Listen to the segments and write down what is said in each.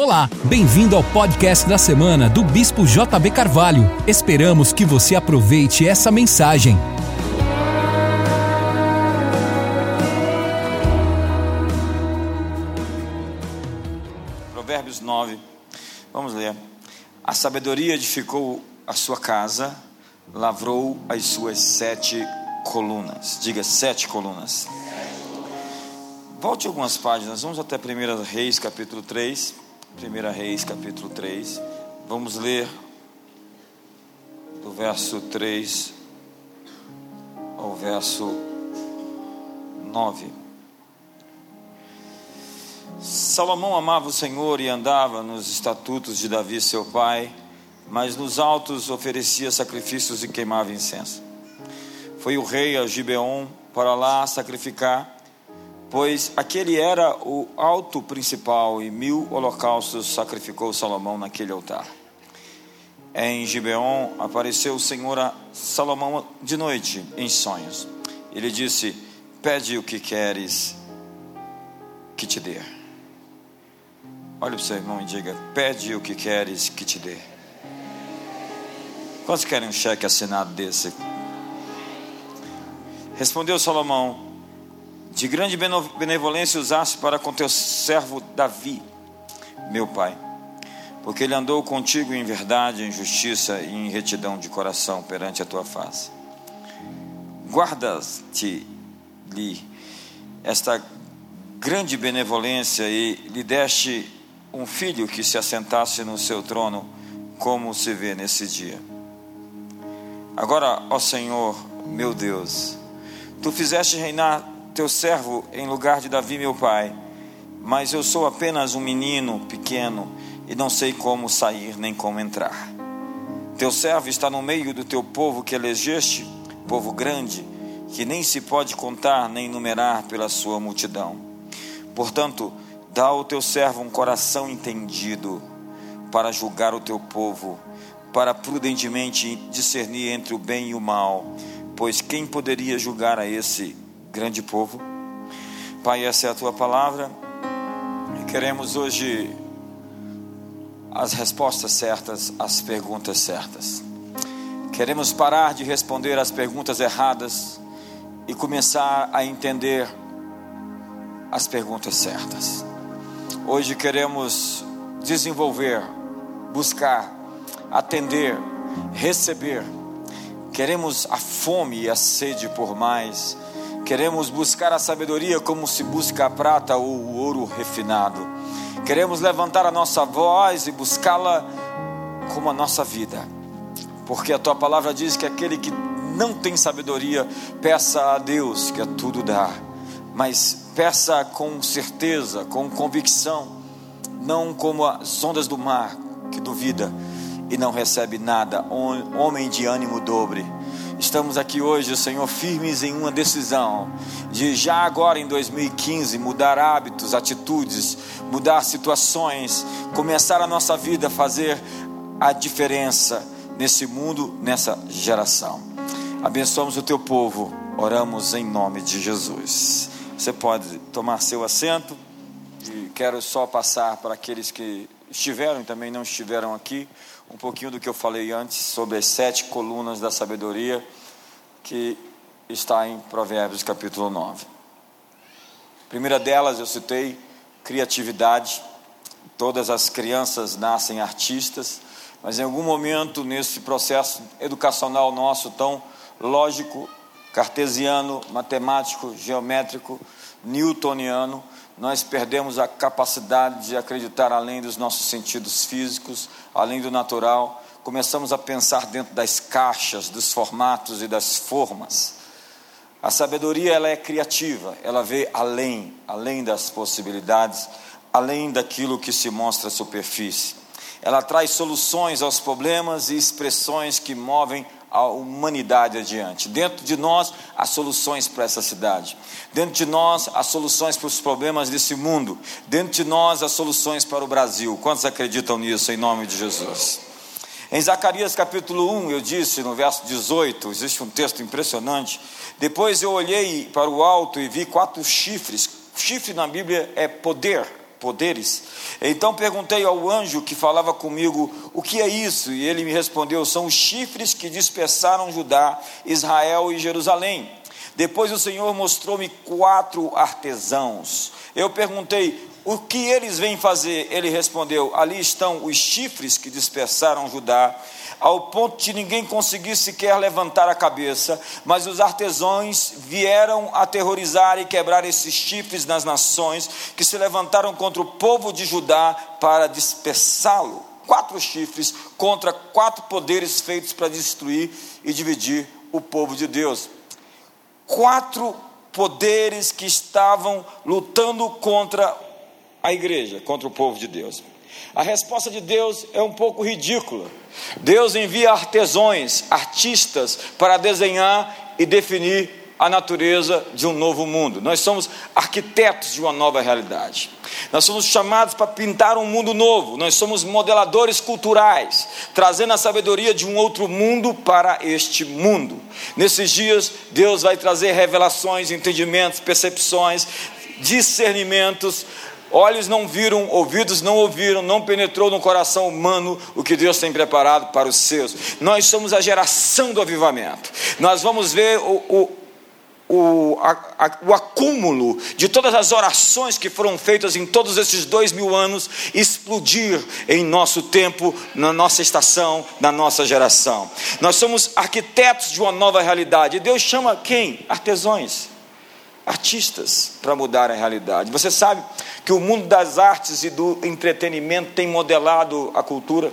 Olá, bem-vindo ao podcast da semana do Bispo JB Carvalho. Esperamos que você aproveite essa mensagem. Provérbios 9, vamos ler. A sabedoria edificou a sua casa, lavrou as suas sete colunas. Diga sete colunas. Volte algumas páginas, vamos até 1 Reis, capítulo 3. 1 Reis, capítulo 3. Vamos ler do verso 3 ao verso 9. Salomão amava o Senhor e andava nos estatutos de Davi, seu pai, mas nos altos oferecia sacrifícios e queimava incenso. Foi o rei a Gibeon para lá sacrificar pois aquele era o alto principal e mil holocaustos sacrificou Salomão naquele altar. Em Gibeon apareceu o Senhor a Salomão de noite em sonhos. Ele disse: Pede o que queres que te dê. Olhe para o seu irmão e diga: Pede o que queres que te dê. Quantos querem um cheque assinado desse? Respondeu Salomão: de grande benevolência usaste para com teu servo Davi, meu pai, porque ele andou contigo em verdade, em justiça e em retidão de coração perante a tua face. Guardas-te-lhe esta grande benevolência e lhe deste um filho que se assentasse no seu trono, como se vê nesse dia. Agora, ó Senhor, meu Deus, tu fizeste reinar teu servo em lugar de Davi, meu pai. Mas eu sou apenas um menino pequeno e não sei como sair nem como entrar. Teu servo está no meio do teu povo que elegeste, povo grande, que nem se pode contar nem numerar pela sua multidão. Portanto, dá ao teu servo um coração entendido para julgar o teu povo, para prudentemente discernir entre o bem e o mal, pois quem poderia julgar a esse grande povo. Pai, essa é a tua palavra. Queremos hoje as respostas certas, as perguntas certas. Queremos parar de responder as perguntas erradas e começar a entender as perguntas certas. Hoje queremos desenvolver, buscar, atender, receber. Queremos a fome e a sede por mais Queremos buscar a sabedoria como se busca a prata ou o ouro refinado. Queremos levantar a nossa voz e buscá-la como a nossa vida. Porque a tua palavra diz que aquele que não tem sabedoria, peça a Deus que a tudo dá. Mas peça com certeza, com convicção, não como as ondas do mar que duvida e não recebe nada. Homem de ânimo dobre Estamos aqui hoje, Senhor, firmes em uma decisão de já agora em 2015 mudar hábitos, atitudes, mudar situações, começar a nossa vida a fazer a diferença nesse mundo, nessa geração. Abençoamos o teu povo, oramos em nome de Jesus. Você pode tomar seu assento e quero só passar para aqueles que estiveram e também não estiveram aqui um pouquinho do que eu falei antes sobre as sete colunas da sabedoria que está em Provérbios capítulo 9. A primeira delas eu citei criatividade. Todas as crianças nascem artistas, mas em algum momento nesse processo educacional nosso tão lógico, cartesiano, matemático, geométrico, newtoniano, nós perdemos a capacidade de acreditar além dos nossos sentidos físicos, além do natural. Começamos a pensar dentro das caixas, dos formatos e das formas. A sabedoria ela é criativa, ela vê além, além das possibilidades, além daquilo que se mostra à superfície. Ela traz soluções aos problemas e expressões que movem a humanidade adiante. Dentro de nós, há soluções para essa cidade. Dentro de nós, há soluções para os problemas desse mundo. Dentro de nós, há soluções para o Brasil. Quantos acreditam nisso, em nome de Jesus? Em Zacarias capítulo 1, eu disse no verso 18, existe um texto impressionante. Depois eu olhei para o alto e vi quatro chifres. Chifre na Bíblia é poder, poderes. Então perguntei ao anjo que falava comigo: O que é isso? E ele me respondeu: São os chifres que dispersaram Judá, Israel e Jerusalém. Depois o Senhor mostrou-me quatro artesãos. Eu perguntei: O que eles vêm fazer? Ele respondeu: Ali estão os chifres que dispersaram Judá ao ponto de ninguém conseguir sequer levantar a cabeça, mas os artesãos vieram aterrorizar e quebrar esses chifres nas nações que se levantaram contra o povo de Judá para dispersá-lo. Quatro chifres contra quatro poderes feitos para destruir e dividir o povo de Deus. Quatro poderes que estavam lutando contra a igreja, contra o povo de Deus. A resposta de Deus é um pouco ridícula. Deus envia artesãos, artistas, para desenhar e definir a natureza de um novo mundo. Nós somos arquitetos de uma nova realidade. Nós somos chamados para pintar um mundo novo. Nós somos modeladores culturais, trazendo a sabedoria de um outro mundo para este mundo. Nesses dias, Deus vai trazer revelações, entendimentos, percepções, discernimentos Olhos não viram, ouvidos não ouviram, não penetrou no coração humano o que Deus tem preparado para os seus. Nós somos a geração do avivamento. Nós vamos ver o, o, o, a, a, o acúmulo de todas as orações que foram feitas em todos esses dois mil anos explodir em nosso tempo, na nossa estação, na nossa geração. Nós somos arquitetos de uma nova realidade. Deus chama quem? Artesãos artistas para mudar a realidade. Você sabe que o mundo das artes e do entretenimento tem modelado a cultura?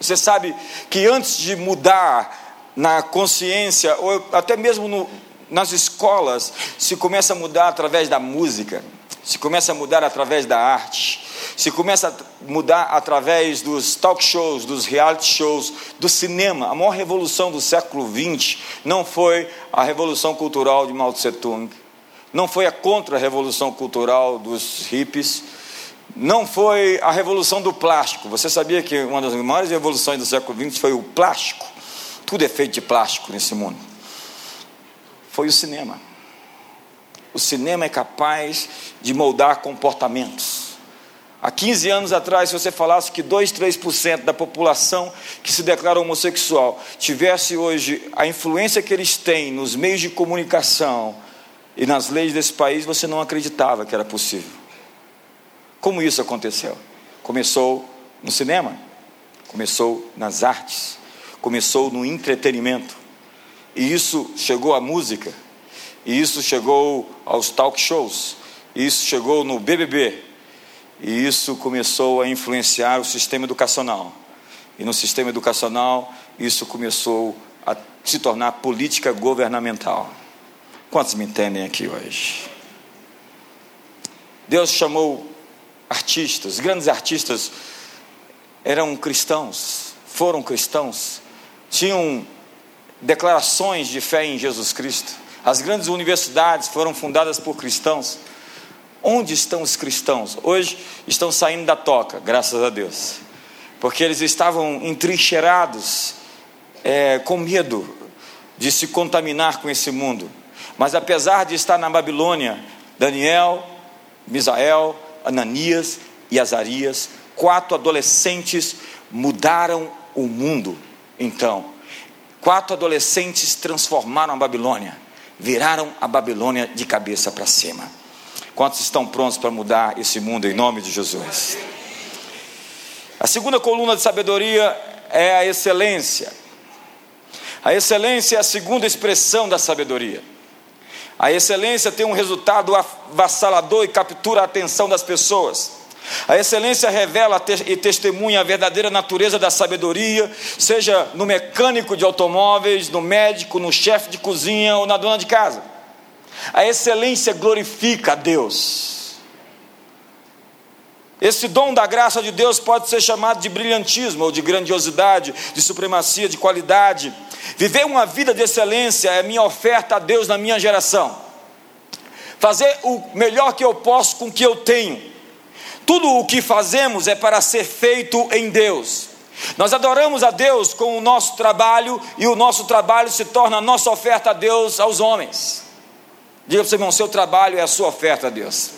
Você sabe que antes de mudar na consciência, ou até mesmo no, nas escolas, se começa a mudar através da música, se começa a mudar através da arte, se começa a mudar através dos talk shows, dos reality shows, do cinema. A maior revolução do século XX não foi a revolução cultural de Mao Tse Tung, não foi a contra-revolução cultural dos hippies, não foi a revolução do plástico. Você sabia que uma das maiores revoluções do século XX foi o plástico? Tudo é feito de plástico nesse mundo. Foi o cinema. O cinema é capaz de moldar comportamentos. Há 15 anos atrás, se você falasse que 2, 3% da população que se declara homossexual tivesse hoje a influência que eles têm nos meios de comunicação e nas leis desse país, você não acreditava que era possível. Como isso aconteceu? Começou no cinema, começou nas artes, começou no entretenimento, e isso chegou à música, e isso chegou aos talk shows, e isso chegou no BBB, e isso começou a influenciar o sistema educacional. E no sistema educacional, isso começou a se tornar política governamental. Quantos me entendem aqui hoje? Deus chamou artistas, grandes artistas eram cristãos, foram cristãos, tinham declarações de fé em Jesus Cristo. As grandes universidades foram fundadas por cristãos. Onde estão os cristãos? Hoje estão saindo da toca, graças a Deus, porque eles estavam entrincheirados, é, com medo de se contaminar com esse mundo. Mas apesar de estar na Babilônia, Daniel, Misael, Ananias e Azarias, quatro adolescentes mudaram o mundo. Então, quatro adolescentes transformaram a Babilônia, viraram a Babilônia de cabeça para cima. Quantos estão prontos para mudar esse mundo em nome de Jesus? A segunda coluna de sabedoria é a excelência. A excelência é a segunda expressão da sabedoria. A excelência tem um resultado avassalador e captura a atenção das pessoas. A excelência revela e testemunha a verdadeira natureza da sabedoria, seja no mecânico de automóveis, no médico, no chefe de cozinha ou na dona de casa. A excelência glorifica a Deus. Esse dom da graça de Deus pode ser chamado de brilhantismo, ou de grandiosidade, de supremacia, de qualidade. Viver uma vida de excelência é minha oferta a Deus na minha geração. Fazer o melhor que eu posso com o que eu tenho. Tudo o que fazemos é para ser feito em Deus. Nós adoramos a Deus com o nosso trabalho e o nosso trabalho se torna a nossa oferta a Deus aos homens. Diga para o seu irmão: seu trabalho é a sua oferta a Deus.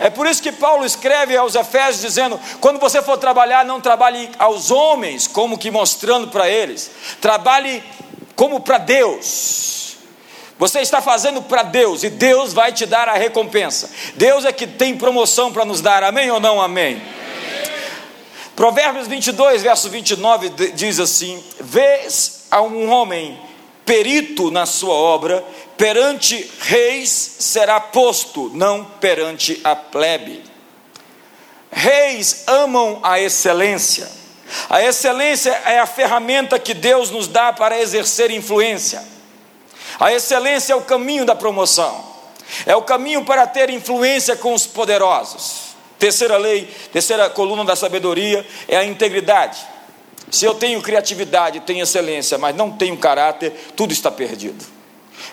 É por isso que Paulo escreve aos Efésios dizendo: quando você for trabalhar, não trabalhe aos homens, como que mostrando para eles, trabalhe como para Deus. Você está fazendo para Deus e Deus vai te dar a recompensa. Deus é que tem promoção para nos dar, amém ou não amém? Provérbios 22, verso 29 diz assim: Vês a um homem perito na sua obra, perante reis será posto, não perante a plebe. Reis amam a excelência. A excelência é a ferramenta que Deus nos dá para exercer influência. A excelência é o caminho da promoção. É o caminho para ter influência com os poderosos. Terceira lei, terceira coluna da sabedoria é a integridade. Se eu tenho criatividade, tenho excelência, mas não tenho caráter, tudo está perdido.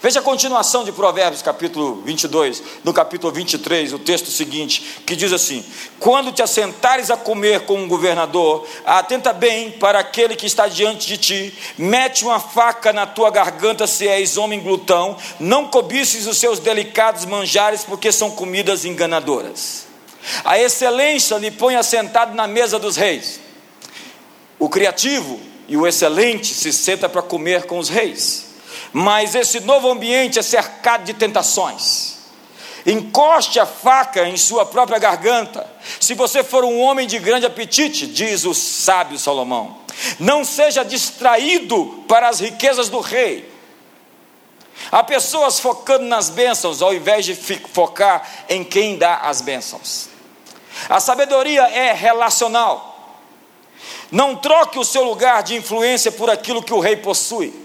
Veja a continuação de Provérbios, capítulo 22, no capítulo 23, o texto seguinte, que diz assim: Quando te assentares a comer com um governador, atenta bem para aquele que está diante de ti, mete uma faca na tua garganta se és homem glutão, não cobices os seus delicados manjares, porque são comidas enganadoras. A excelência lhe põe assentado na mesa dos reis. O criativo e o excelente se senta para comer com os reis. Mas esse novo ambiente é cercado de tentações. Encoste a faca em sua própria garganta. Se você for um homem de grande apetite, diz o sábio Salomão, não seja distraído para as riquezas do rei. Há pessoas focando nas bênçãos ao invés de focar em quem dá as bênçãos. A sabedoria é relacional. Não troque o seu lugar de influência por aquilo que o rei possui.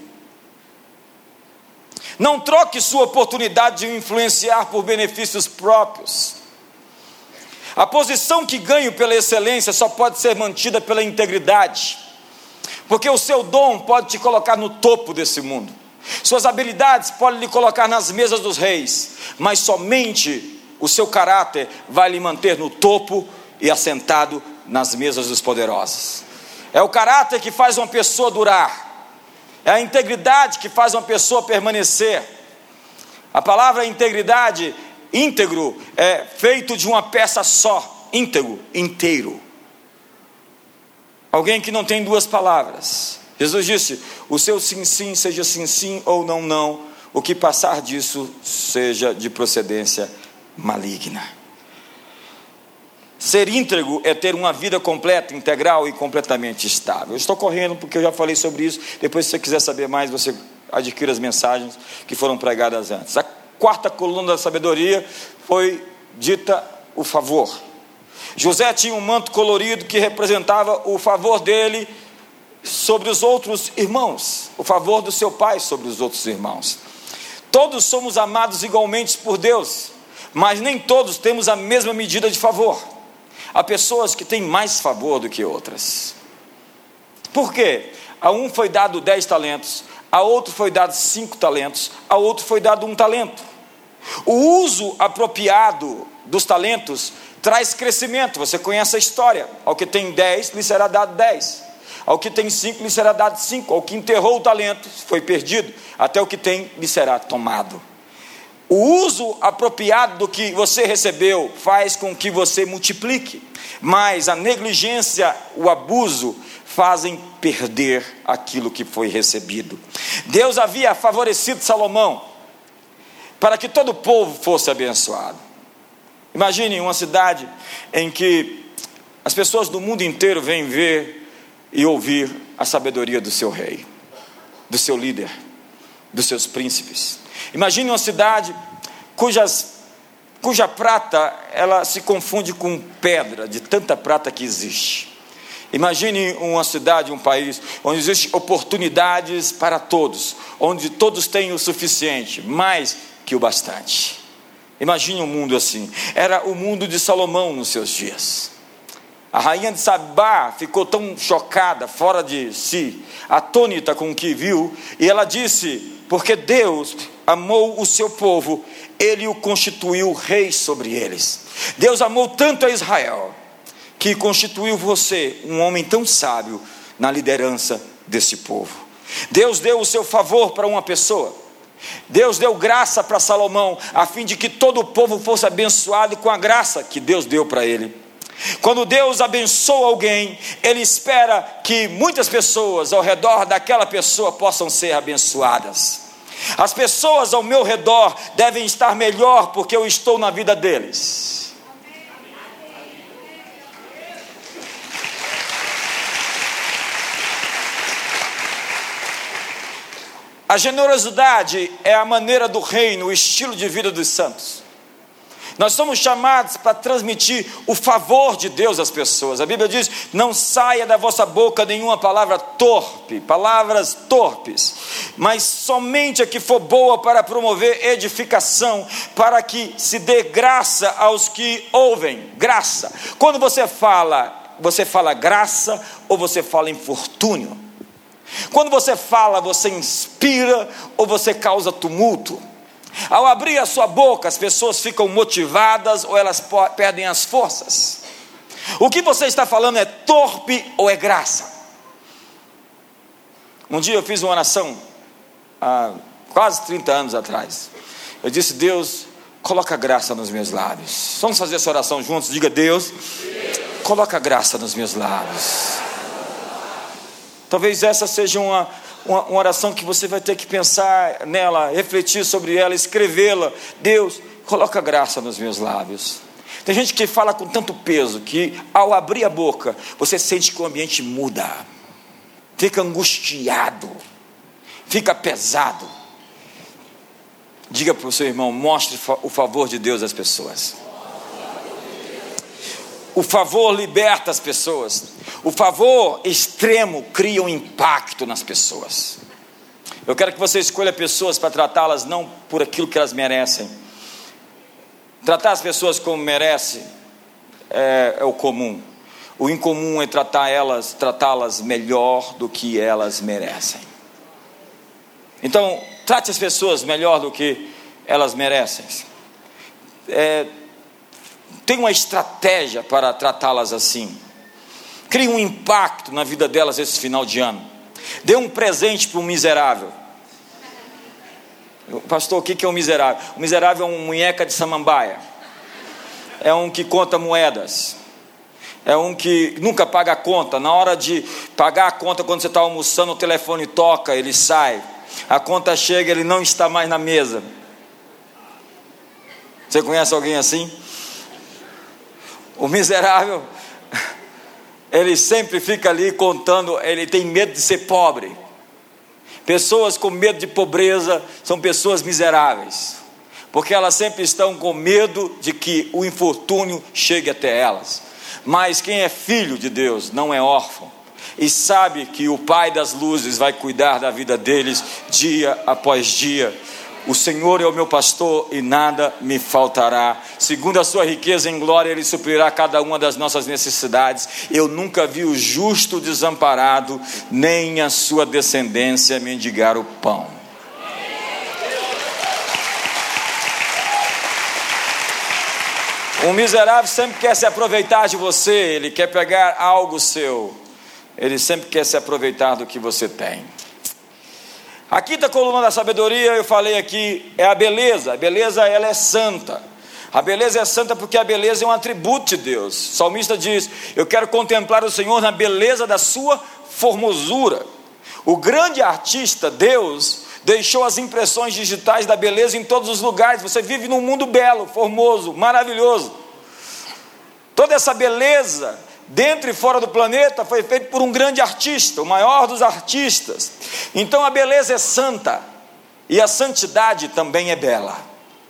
Não troque sua oportunidade de influenciar por benefícios próprios. A posição que ganho pela excelência só pode ser mantida pela integridade, porque o seu dom pode te colocar no topo desse mundo, suas habilidades podem lhe colocar nas mesas dos reis, mas somente o seu caráter vai lhe manter no topo e assentado nas mesas dos poderosos. É o caráter que faz uma pessoa durar. É a integridade que faz uma pessoa permanecer. A palavra integridade, íntegro, é feito de uma peça só, íntegro, inteiro. Alguém que não tem duas palavras. Jesus disse: o seu sim, sim seja sim, sim ou não, não. O que passar disso seja de procedência maligna. Ser íntegro é ter uma vida completa, integral e completamente estável. Eu estou correndo porque eu já falei sobre isso. Depois, se você quiser saber mais, você adquire as mensagens que foram pregadas antes. A quarta coluna da sabedoria foi dita o favor. José tinha um manto colorido que representava o favor dele sobre os outros irmãos, o favor do seu pai sobre os outros irmãos. Todos somos amados igualmente por Deus, mas nem todos temos a mesma medida de favor. Há pessoas que têm mais favor do que outras. Por quê? A um foi dado dez talentos, a outro foi dado cinco talentos, a outro foi dado um talento. O uso apropriado dos talentos traz crescimento. Você conhece a história. Ao que tem dez, lhe será dado dez. Ao que tem cinco, lhe será dado cinco. Ao que enterrou o talento, foi perdido. Até o que tem, lhe será tomado. O uso apropriado do que você recebeu faz com que você multiplique, mas a negligência, o abuso, fazem perder aquilo que foi recebido. Deus havia favorecido Salomão para que todo o povo fosse abençoado. Imagine uma cidade em que as pessoas do mundo inteiro vêm ver e ouvir a sabedoria do seu rei, do seu líder, dos seus príncipes. Imagine uma cidade cujas, cuja prata ela se confunde com pedra, de tanta prata que existe. Imagine uma cidade, um país, onde existem oportunidades para todos, onde todos têm o suficiente, mais que o bastante. Imagine um mundo assim. Era o mundo de Salomão nos seus dias. A rainha de Sabá ficou tão chocada, fora de si, atônita com o que viu, e ela disse: Porque Deus amou o seu povo, ele o constituiu rei sobre eles. Deus amou tanto a Israel, que constituiu você, um homem tão sábio, na liderança desse povo. Deus deu o seu favor para uma pessoa, Deus deu graça para Salomão, a fim de que todo o povo fosse abençoado com a graça que Deus deu para ele. Quando Deus abençoa alguém, Ele espera que muitas pessoas ao redor daquela pessoa possam ser abençoadas. As pessoas ao meu redor devem estar melhor porque eu estou na vida deles. A generosidade é a maneira do reino, o estilo de vida dos santos. Nós somos chamados para transmitir o favor de Deus às pessoas. A Bíblia diz: não saia da vossa boca nenhuma palavra torpe, palavras torpes, mas somente a que for boa para promover edificação, para que se dê graça aos que ouvem. Graça. Quando você fala, você fala graça ou você fala infortúnio? Quando você fala, você inspira ou você causa tumulto? Ao abrir a sua boca, as pessoas ficam motivadas ou elas perdem as forças. O que você está falando é torpe ou é graça? Um dia eu fiz uma oração, há quase 30 anos atrás. Eu disse: Deus, coloca graça nos meus lábios. Vamos fazer essa oração juntos? Diga: Deus, coloca graça nos meus lábios. Talvez essa seja uma, uma, uma oração que você vai ter que pensar nela, refletir sobre ela, escrevê-la. Deus, coloca graça nos meus lábios. Tem gente que fala com tanto peso que ao abrir a boca, você sente que o ambiente muda, fica angustiado, fica pesado. Diga para o seu irmão: mostre o favor de Deus às pessoas. O favor liberta as pessoas. O favor extremo cria um impacto nas pessoas. Eu quero que você escolha pessoas para tratá-las não por aquilo que elas merecem. Tratar as pessoas como merecem é, é o comum. O incomum é tratar elas, tratá-las melhor do que elas merecem. Então, trate as pessoas melhor do que elas merecem. É, tem uma estratégia para tratá-las assim. Crie um impacto na vida delas esse final de ano. Dê um presente para um miserável. Pastor, o que é um miserável? O miserável é um munheca de samambaia. É um que conta moedas. É um que nunca paga a conta. Na hora de pagar a conta, quando você está almoçando, o telefone toca, ele sai. A conta chega, ele não está mais na mesa. Você conhece alguém assim? O miserável, ele sempre fica ali contando, ele tem medo de ser pobre. Pessoas com medo de pobreza são pessoas miseráveis, porque elas sempre estão com medo de que o infortúnio chegue até elas. Mas quem é filho de Deus não é órfão e sabe que o Pai das luzes vai cuidar da vida deles dia após dia. O Senhor é o meu pastor e nada me faltará. Segundo a sua riqueza em glória, Ele suprirá cada uma das nossas necessidades. Eu nunca vi o justo desamparado, nem a sua descendência mendigar o pão. Um miserável sempre quer se aproveitar de você, ele quer pegar algo seu, ele sempre quer se aproveitar do que você tem. A quinta coluna da sabedoria, eu falei aqui, é a beleza. A beleza, ela é santa. A beleza é santa porque a beleza é um atributo de Deus. O salmista diz: Eu quero contemplar o Senhor na beleza da sua formosura. O grande artista, Deus, deixou as impressões digitais da beleza em todos os lugares. Você vive num mundo belo, formoso, maravilhoso. Toda essa beleza dentro e fora do planeta, foi feito por um grande artista, o maior dos artistas. Então a beleza é santa e a santidade também é bela.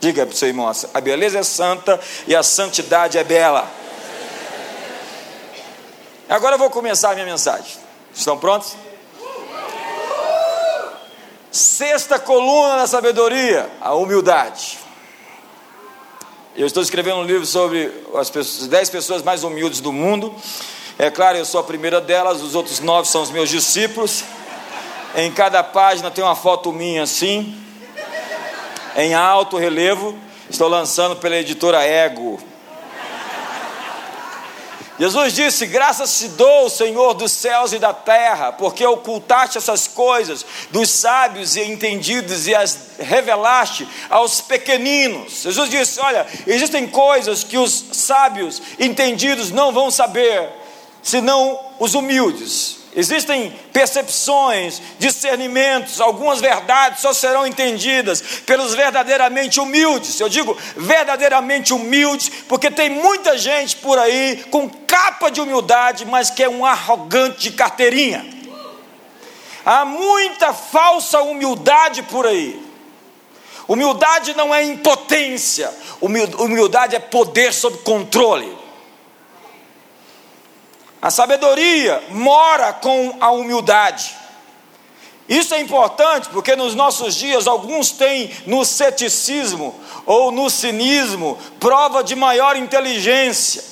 Diga para o seu irmão: a beleza é santa e a santidade é bela. Agora eu vou começar a minha mensagem. Estão prontos? Sexta coluna da sabedoria, a humildade. Eu estou escrevendo um livro sobre as pessoas, 10 pessoas mais humildes do mundo. É claro, eu sou a primeira delas, os outros nove são os meus discípulos. Em cada página tem uma foto minha assim, em alto relevo. Estou lançando pela editora Ego. Jesus disse: Graças te dou, Senhor dos céus e da terra, porque ocultaste essas coisas dos sábios e entendidos e as revelaste aos pequeninos. Jesus disse: Olha, existem coisas que os sábios entendidos não vão saber, senão os humildes. Existem percepções, discernimentos, algumas verdades só serão entendidas pelos verdadeiramente humildes. Eu digo verdadeiramente humildes, porque tem muita gente por aí com capa de humildade, mas que é um arrogante de carteirinha. Há muita falsa humildade por aí. Humildade não é impotência, humildade é poder sob controle. A sabedoria mora com a humildade. Isso é importante porque nos nossos dias alguns têm no ceticismo ou no cinismo prova de maior inteligência.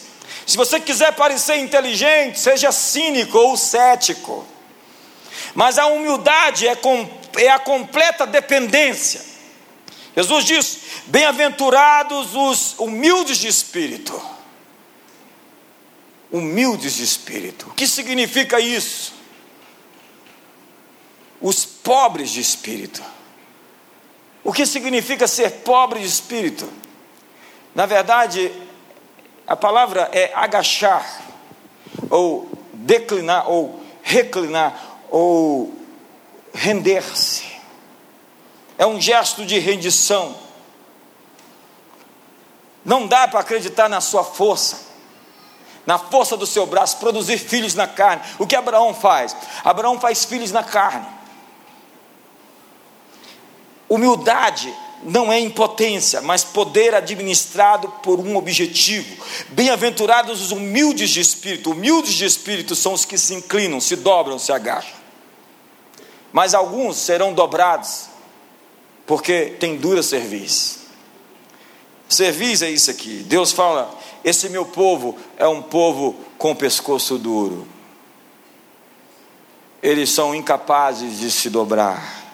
Se você quiser parecer inteligente, seja cínico ou cético. Mas a humildade é, com, é a completa dependência. Jesus diz: Bem-aventurados os humildes de espírito humildes de espírito. O que significa isso? Os pobres de espírito. O que significa ser pobre de espírito? Na verdade, a palavra é agachar, ou declinar, ou reclinar, ou render-se. É um gesto de rendição. Não dá para acreditar na sua força na força do seu braço, produzir filhos na carne. O que Abraão faz? Abraão faz filhos na carne. Humildade não é impotência, mas poder administrado por um objetivo. Bem-aventurados os humildes de espírito. Humildes de espírito são os que se inclinam, se dobram, se agacham. Mas alguns serão dobrados, porque tem dura serviço. Serviço é isso aqui. Deus fala: esse meu povo é um povo com pescoço duro. Eles são incapazes de se dobrar,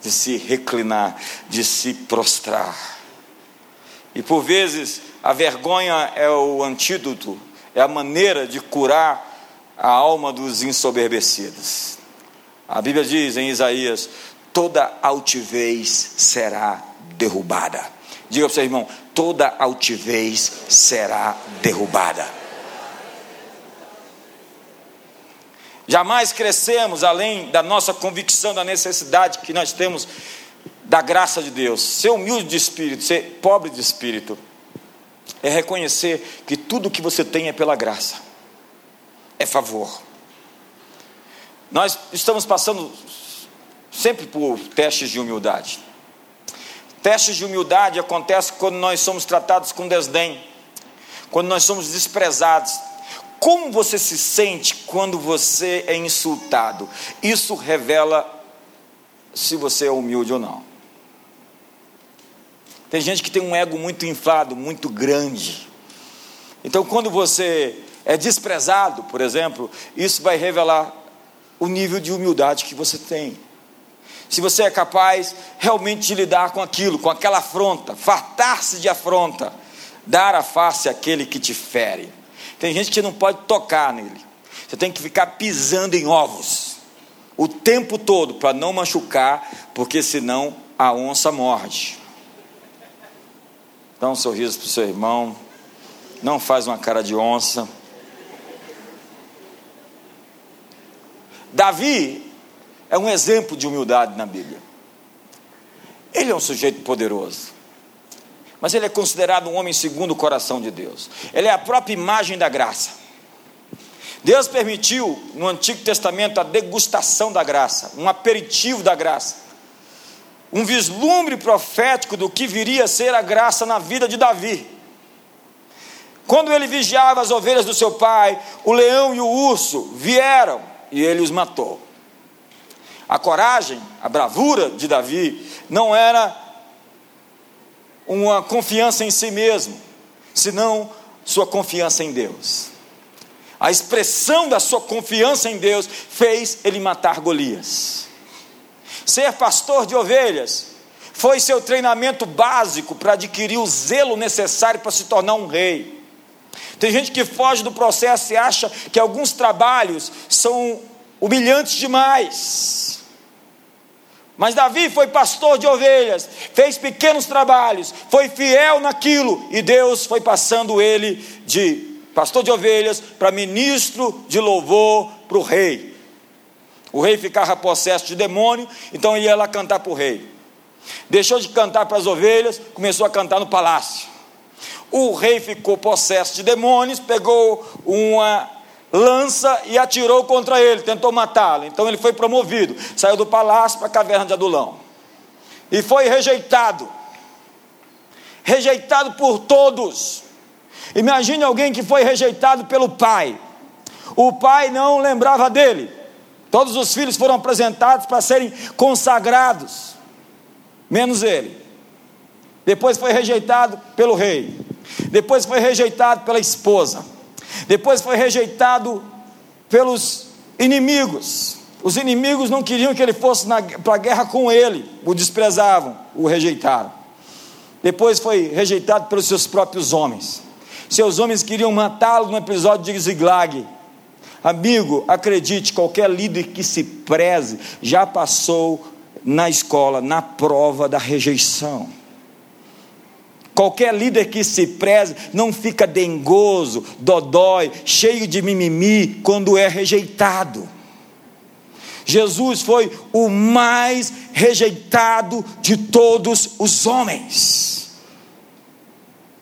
de se reclinar, de se prostrar. E por vezes a vergonha é o antídoto, é a maneira de curar a alma dos ensoberbecidos. A Bíblia diz em Isaías: toda altivez será derrubada. Diga para o seu irmão: toda altivez será derrubada. Jamais crescemos além da nossa convicção da necessidade que nós temos da graça de Deus. Ser humilde de espírito, ser pobre de espírito, é reconhecer que tudo que você tem é pela graça, é favor. Nós estamos passando sempre por testes de humildade. Testes de humildade acontecem quando nós somos tratados com desdém, quando nós somos desprezados. Como você se sente quando você é insultado? Isso revela se você é humilde ou não. Tem gente que tem um ego muito inflado, muito grande. Então, quando você é desprezado, por exemplo, isso vai revelar o nível de humildade que você tem se você é capaz realmente de lidar com aquilo, com aquela afronta, fartar-se de afronta, dar a face àquele que te fere. Tem gente que não pode tocar nele, você tem que ficar pisando em ovos o tempo todo para não machucar, porque senão a onça morde. Dá um sorriso para o seu irmão, não faz uma cara de onça. Davi é um exemplo de humildade na Bíblia. Ele é um sujeito poderoso, mas ele é considerado um homem segundo o coração de Deus. Ele é a própria imagem da graça. Deus permitiu no Antigo Testamento a degustação da graça, um aperitivo da graça, um vislumbre profético do que viria a ser a graça na vida de Davi. Quando ele vigiava as ovelhas do seu pai, o leão e o urso vieram e ele os matou. A coragem, a bravura de Davi não era uma confiança em si mesmo, senão sua confiança em Deus. A expressão da sua confiança em Deus fez ele matar Golias. Ser pastor de ovelhas foi seu treinamento básico para adquirir o zelo necessário para se tornar um rei. Tem gente que foge do processo e acha que alguns trabalhos são humilhantes demais. Mas Davi foi pastor de ovelhas, fez pequenos trabalhos, foi fiel naquilo, e Deus foi passando ele de pastor de ovelhas para ministro de louvor para o rei. O rei ficava possesso de demônio, então ele ia lá cantar para o rei. Deixou de cantar para as ovelhas, começou a cantar no palácio. O rei ficou possesso de demônios, pegou uma lança e atirou contra ele, tentou matá-lo. Então ele foi promovido, saiu do palácio para a caverna de Adulão. E foi rejeitado. Rejeitado por todos. Imagine alguém que foi rejeitado pelo pai. O pai não lembrava dele. Todos os filhos foram apresentados para serem consagrados, menos ele. Depois foi rejeitado pelo rei. Depois foi rejeitado pela esposa. Depois foi rejeitado pelos inimigos. Os inimigos não queriam que ele fosse para a guerra com ele, o desprezavam, o rejeitaram. Depois foi rejeitado pelos seus próprios homens. Seus homens queriam matá-lo no episódio de Ziglag. Amigo, acredite, qualquer líder que se preze já passou na escola, na prova da rejeição. Qualquer líder que se preze não fica dengoso, dodói, cheio de mimimi quando é rejeitado. Jesus foi o mais rejeitado de todos os homens.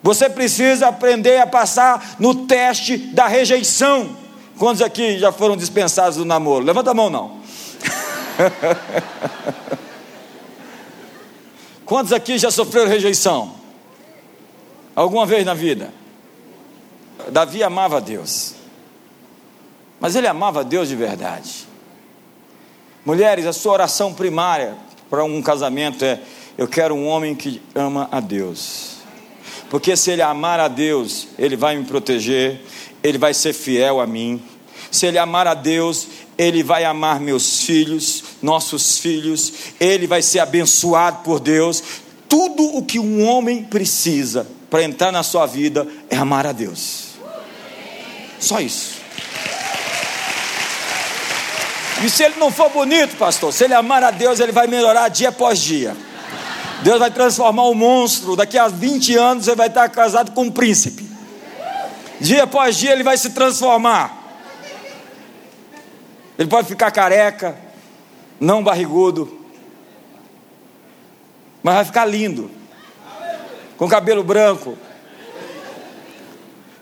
Você precisa aprender a passar no teste da rejeição. Quantos aqui já foram dispensados do namoro? Levanta a mão, não. Quantos aqui já sofreram rejeição? Alguma vez na vida. Davi amava Deus, mas ele amava Deus de verdade. Mulheres, a sua oração primária para um casamento é: eu quero um homem que ama a Deus. Porque se ele amar a Deus, ele vai me proteger, ele vai ser fiel a mim. Se ele amar a Deus, ele vai amar meus filhos, nossos filhos, ele vai ser abençoado por Deus. Tudo o que um homem precisa para entrar na sua vida é amar a Deus. Só isso. E se ele não for bonito, pastor, se ele amar a Deus, ele vai melhorar dia após dia. Deus vai transformar um monstro. Daqui a 20 anos ele vai estar casado com um príncipe. Dia após dia ele vai se transformar. Ele pode ficar careca, não barrigudo, mas vai ficar lindo com cabelo branco.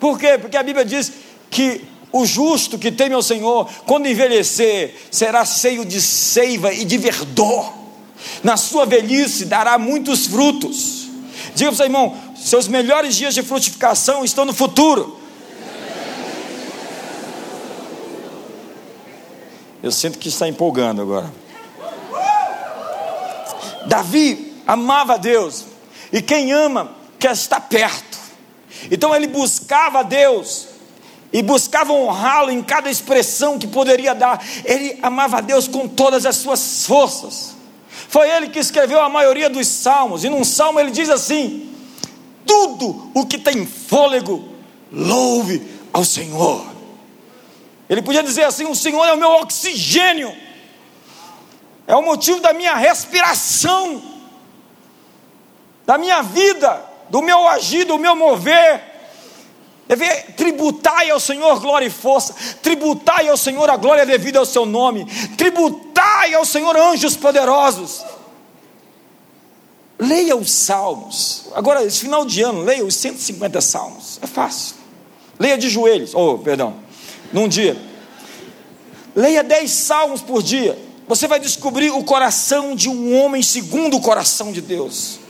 Por quê? Porque a Bíblia diz que o justo que teme ao Senhor, quando envelhecer, será cheio de seiva e de verdor. Na sua velhice dará muitos frutos. Diga para o seu irmão: seus melhores dias de frutificação estão no futuro. Eu sinto que está empolgando agora. Davi amava Deus, e quem ama quer estar perto. Então ele buscava Deus e buscava honrá-lo em cada expressão que poderia dar. Ele amava a Deus com todas as suas forças. Foi ele que escreveu a maioria dos salmos, e num salmo ele diz assim: Tudo o que tem fôlego, louve ao Senhor. Ele podia dizer assim: O Senhor é o meu oxigênio, é o motivo da minha respiração da minha vida, do meu agir, do meu mover. Deve tributai ao Senhor glória e força, tributai ao Senhor a glória devida ao seu nome, tributai ao Senhor anjos poderosos. Leia os salmos. Agora, esse final de ano, leia os 150 salmos. É fácil. Leia de joelhos, ou oh, perdão, num dia. Leia 10 salmos por dia. Você vai descobrir o coração de um homem segundo o coração de Deus.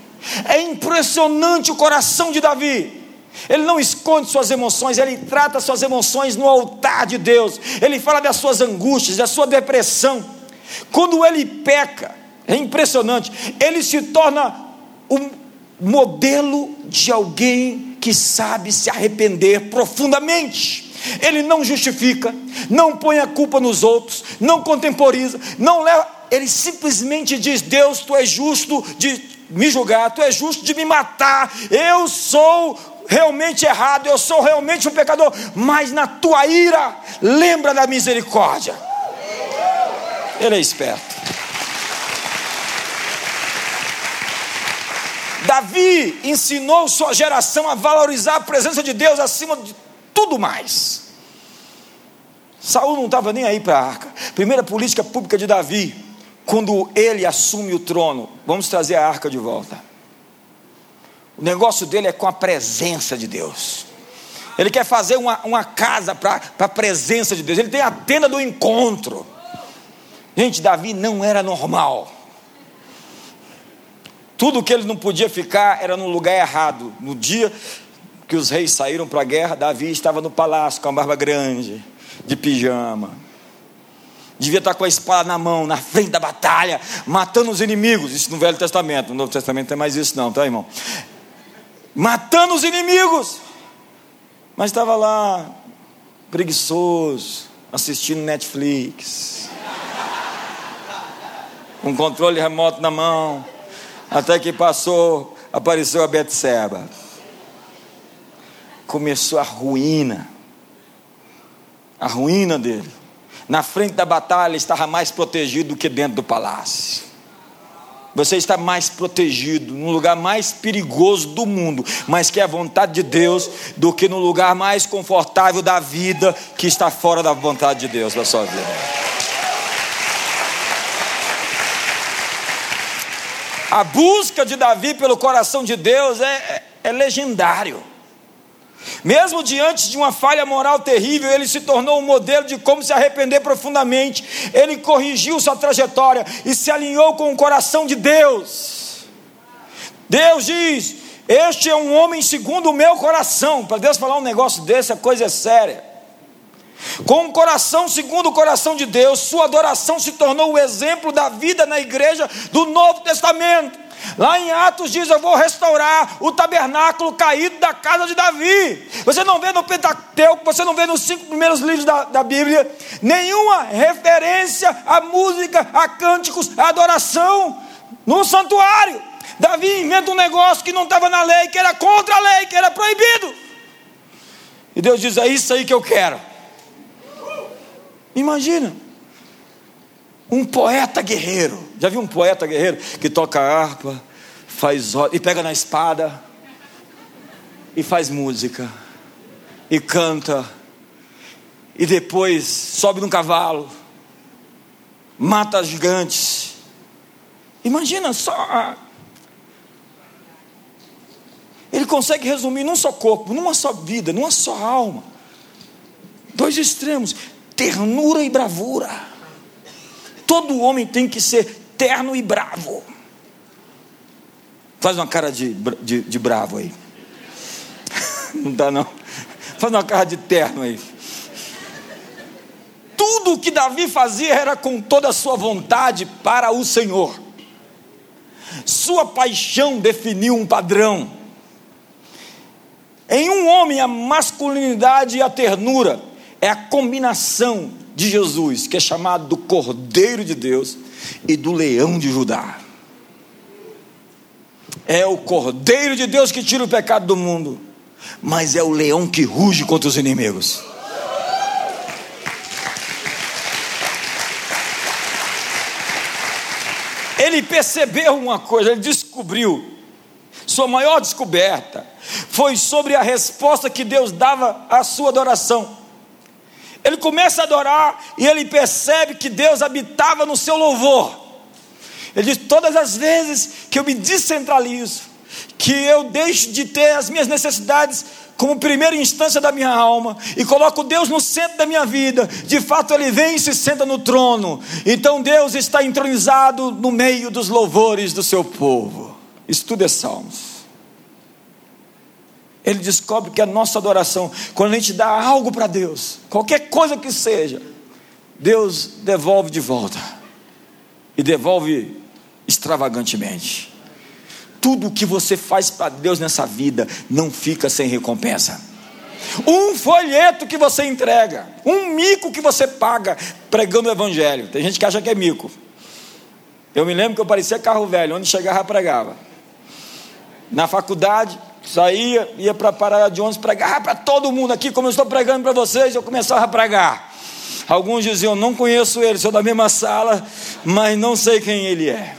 É impressionante o coração de Davi. Ele não esconde suas emoções, ele trata suas emoções no altar de Deus. Ele fala das suas angústias, da sua depressão. Quando ele peca, é impressionante, ele se torna um modelo de alguém que sabe se arrepender profundamente. Ele não justifica, não põe a culpa nos outros, não contemporiza, não leva, ele simplesmente diz: Deus, tu és justo de me julgar, tu és justo de me matar. Eu sou realmente errado, eu sou realmente um pecador, mas na tua ira, lembra da misericórdia. Ele é esperto. Davi ensinou sua geração a valorizar a presença de Deus acima de tudo mais. Saul não estava nem aí para a arca. Primeira política pública de Davi, quando ele assume o trono, vamos trazer a arca de volta. O negócio dele é com a presença de Deus. Ele quer fazer uma, uma casa para a presença de Deus. Ele tem a tenda do encontro. Gente, Davi não era normal. Tudo que ele não podia ficar era no lugar errado. No dia que os reis saíram para a guerra, Davi estava no palácio com a barba grande, de pijama. Devia estar com a espada na mão, na frente da batalha, matando os inimigos. Isso no Velho Testamento. No Novo Testamento tem mais isso, não, tá, irmão? Matando os inimigos. Mas estava lá, preguiçoso, assistindo Netflix, com um controle remoto na mão até que passou, apareceu a Betseba. Começou a ruína. A ruína dele. Na frente da batalha estava mais protegido do que dentro do palácio. Você está mais protegido no lugar mais perigoso do mundo, mas que é a vontade de Deus, do que no lugar mais confortável da vida, que está fora da vontade de Deus para sua vida. A busca de Davi pelo coração de Deus é, é, é legendário. Mesmo diante de uma falha moral terrível, ele se tornou um modelo de como se arrepender profundamente. Ele corrigiu sua trajetória e se alinhou com o coração de Deus. Deus diz: Este é um homem segundo o meu coração. Para Deus falar um negócio desse, a coisa é séria. Com o coração segundo o coração de Deus, sua adoração se tornou o exemplo da vida na igreja do Novo Testamento. Lá em Atos diz: Eu vou restaurar o tabernáculo caído da casa de Davi. Você não vê no Pentateuco, você não vê nos cinco primeiros livros da, da Bíblia, nenhuma referência à música, a cânticos, a adoração no santuário. Davi inventa um negócio que não estava na lei, que era contra a lei, que era proibido. E Deus diz: É isso aí que eu quero. Imagina. Um poeta guerreiro. Já viu um poeta guerreiro que toca harpa, faz e pega na espada e faz música e canta e depois sobe num cavalo, mata gigantes. Imagina só. Ele consegue resumir num só corpo, numa só vida, numa só alma. Dois extremos ternura e bravura. Todo homem tem que ser terno e bravo. Faz uma cara de, de, de bravo aí. Não dá não. Faz uma cara de terno aí. Tudo o que Davi fazia era com toda a sua vontade para o Senhor. Sua paixão definiu um padrão. Em um homem, a masculinidade e a ternura é a combinação de Jesus, que é chamado do Cordeiro de Deus e do Leão de Judá. É o Cordeiro de Deus que tira o pecado do mundo, mas é o leão que ruge contra os inimigos. Ele percebeu uma coisa, ele descobriu, sua maior descoberta foi sobre a resposta que Deus dava à sua adoração. Ele começa a adorar e ele percebe que Deus habitava no seu louvor. Ele diz: Todas as vezes que eu me descentralizo, que eu deixo de ter as minhas necessidades como primeira instância da minha alma e coloco Deus no centro da minha vida, de fato ele vem e se senta no trono. Então Deus está entronizado no meio dos louvores do seu povo. Isso tudo é Salmos ele descobre que a nossa adoração, quando a gente dá algo para Deus, qualquer coisa que seja, Deus devolve de volta e devolve extravagantemente. Tudo que você faz para Deus nessa vida não fica sem recompensa. Um folheto que você entrega, um mico que você paga pregando o evangelho. Tem gente que acha que é mico. Eu me lembro que eu parecia carro velho, onde chegava pregava. Na faculdade, Saía, ia para a parada de ônibus pregar para todo mundo aqui, como eu estou pregando para vocês, eu começava a pregar. Alguns diziam: Não conheço ele, sou da mesma sala, mas não sei quem ele é.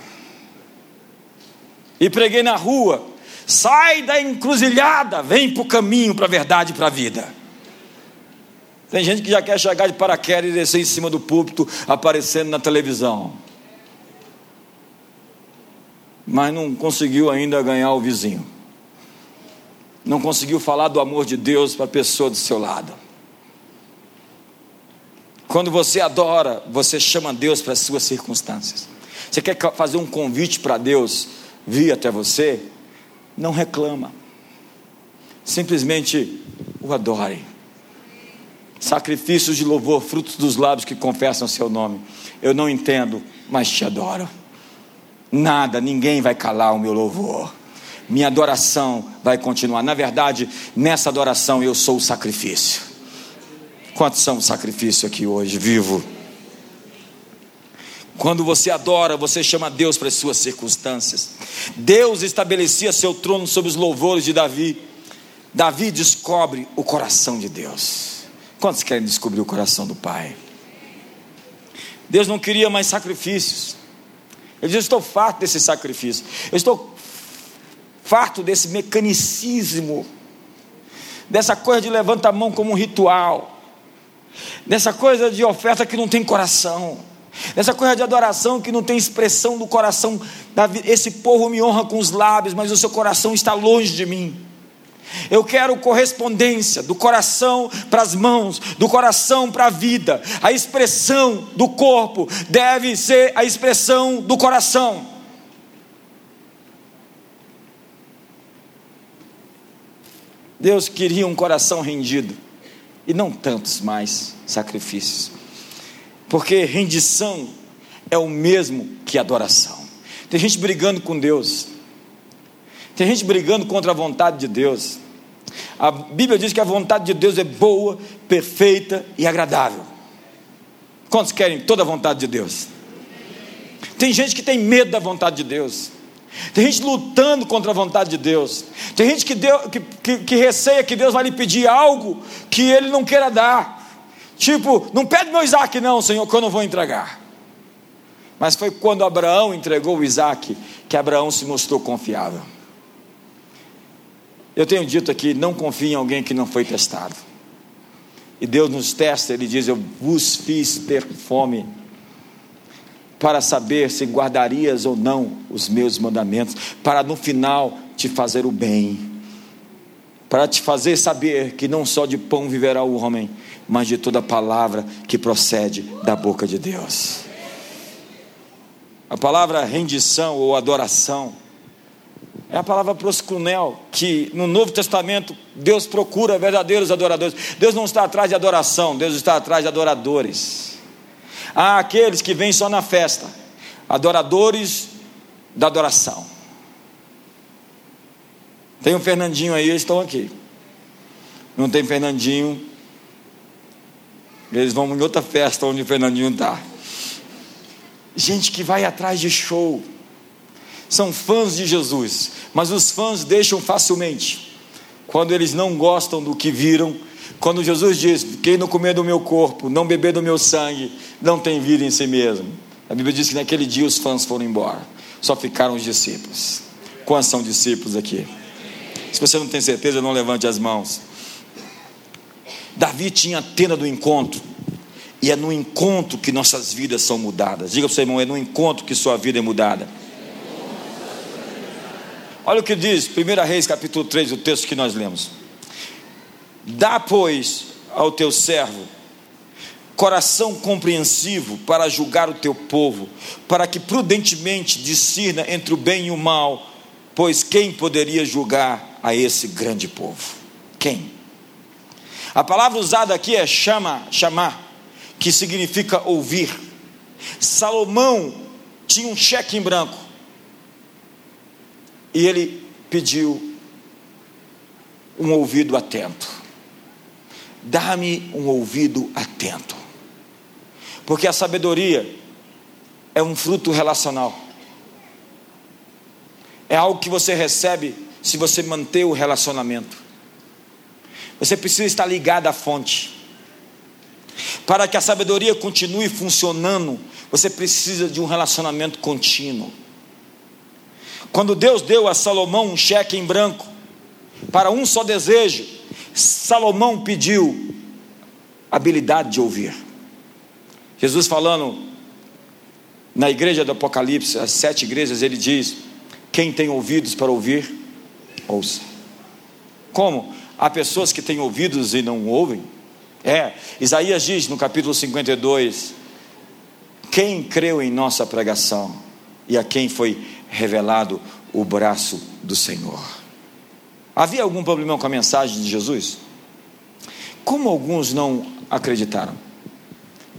E preguei na rua: Sai da encruzilhada, vem para o caminho, para a verdade e para a vida. Tem gente que já quer chegar de paraquedas e descer em cima do púlpito, aparecendo na televisão. Mas não conseguiu ainda ganhar o vizinho. Não conseguiu falar do amor de Deus para a pessoa do seu lado. Quando você adora, você chama Deus para as suas circunstâncias. Você quer fazer um convite para Deus vir até você? Não reclama. Simplesmente o adore. Sacrifícios de louvor, frutos dos lábios que confessam seu nome. Eu não entendo, mas te adoro. Nada, ninguém vai calar o meu louvor. Minha adoração vai continuar. Na verdade, nessa adoração eu sou o sacrifício. Quantos são o sacrifício aqui hoje, vivo? Quando você adora, você chama Deus para as suas circunstâncias. Deus estabelecia seu trono sobre os louvores de Davi. Davi descobre o coração de Deus. Quantos querem descobrir o coração do Pai? Deus não queria mais sacrifícios. Ele diz: estou farto desse sacrifício. Eu estou farto desse mecanicismo, dessa coisa de levanta a mão como um ritual dessa coisa de oferta que não tem coração, dessa coisa de adoração que não tem expressão do coração. Esse povo me honra com os lábios, mas o seu coração está longe de mim. Eu quero correspondência do coração para as mãos, do coração para a vida. A expressão do corpo deve ser a expressão do coração. Deus queria um coração rendido e não tantos mais sacrifícios. Porque rendição é o mesmo que adoração. Tem gente brigando com Deus. Tem gente brigando contra a vontade de Deus. A Bíblia diz que a vontade de Deus é boa, perfeita e agradável. Quantos querem toda a vontade de Deus? Tem gente que tem medo da vontade de Deus. Tem gente lutando contra a vontade de Deus. Tem gente que, deu, que, que, que receia que Deus vai lhe pedir algo que ele não queira dar. Tipo, não pede meu Isaac, não, Senhor, que eu não vou entregar. Mas foi quando Abraão entregou o Isaac que Abraão se mostrou confiável. Eu tenho dito aqui: não confie em alguém que não foi testado. E Deus nos testa, Ele diz: Eu vos fiz ter fome para saber se guardarias ou não os meus mandamentos, para no final te fazer o bem, para te fazer saber que não só de pão viverá o homem, mas de toda palavra que procede da boca de Deus. A palavra rendição ou adoração é a palavra proscunel, que no Novo Testamento Deus procura verdadeiros adoradores. Deus não está atrás de adoração, Deus está atrás de adoradores. Há aqueles que vêm só na festa, adoradores da adoração. Tem um Fernandinho aí, eles estão aqui. Não tem Fernandinho, eles vão em outra festa onde o Fernandinho está. Gente que vai atrás de show, são fãs de Jesus, mas os fãs deixam facilmente. Quando eles não gostam do que viram, quando Jesus diz: Quem não comer do meu corpo, não beber do meu sangue, não tem vida em si mesmo. A Bíblia diz que naquele dia os fãs foram embora, só ficaram os discípulos. Quantos são discípulos aqui? Se você não tem certeza, não levante as mãos. Davi tinha a tenda do encontro, e é no encontro que nossas vidas são mudadas. Diga para o seu irmão: é no encontro que sua vida é mudada. Olha o que diz 1 Reis capítulo 3, o texto que nós lemos. Dá, pois, ao teu servo coração compreensivo para julgar o teu povo, para que prudentemente discirna entre o bem e o mal, pois quem poderia julgar a esse grande povo? Quem? A palavra usada aqui é chama, chamar, que significa ouvir. Salomão tinha um cheque em branco e ele pediu um ouvido atento dá-me um ouvido atento. Porque a sabedoria é um fruto relacional. É algo que você recebe se você manter o relacionamento. Você precisa estar ligado à fonte. Para que a sabedoria continue funcionando, você precisa de um relacionamento contínuo. Quando Deus deu a Salomão um cheque em branco para um só desejo, Salomão pediu habilidade de ouvir. Jesus falando na igreja do Apocalipse, as sete igrejas, ele diz: Quem tem ouvidos para ouvir, ouça. Como? Há pessoas que têm ouvidos e não ouvem? É, Isaías diz no capítulo 52: Quem creu em nossa pregação e a quem foi revelado o braço do Senhor? Havia algum problema com a mensagem de Jesus? Como alguns não acreditaram?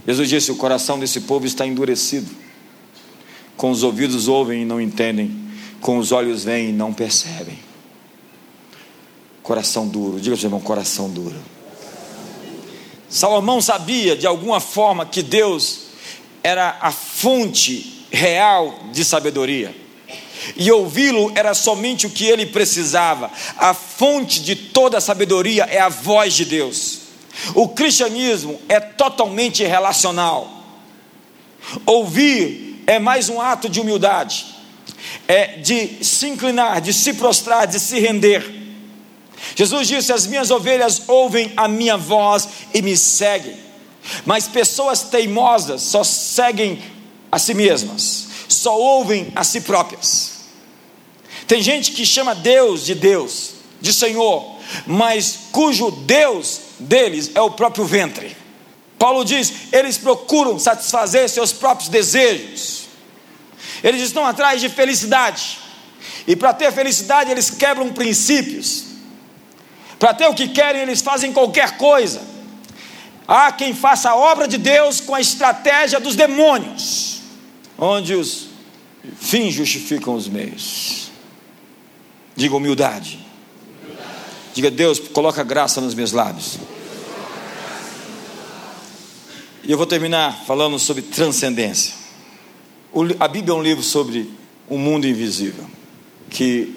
Jesus disse: O coração desse povo está endurecido. Com os ouvidos ouvem e não entendem, com os olhos veem e não percebem. Coração duro, diga para o irmão, coração duro. Salomão sabia de alguma forma que Deus era a fonte real de sabedoria. E ouvi-lo era somente o que ele precisava. A fonte de toda a sabedoria é a voz de Deus. O cristianismo é totalmente relacional. Ouvir é mais um ato de humildade, é de se inclinar, de se prostrar, de se render. Jesus disse: As minhas ovelhas ouvem a minha voz e me seguem. Mas pessoas teimosas só seguem a si mesmas, só ouvem a si próprias. Tem gente que chama Deus de Deus, de Senhor, mas cujo Deus deles é o próprio ventre. Paulo diz: eles procuram satisfazer seus próprios desejos, eles estão atrás de felicidade, e para ter felicidade eles quebram princípios, para ter o que querem, eles fazem qualquer coisa. Há quem faça a obra de Deus com a estratégia dos demônios, onde os fins justificam os meios. Diga humildade. Diga, Deus, coloca graça nos meus lábios. E eu vou terminar falando sobre transcendência. A Bíblia é um livro sobre um mundo invisível, que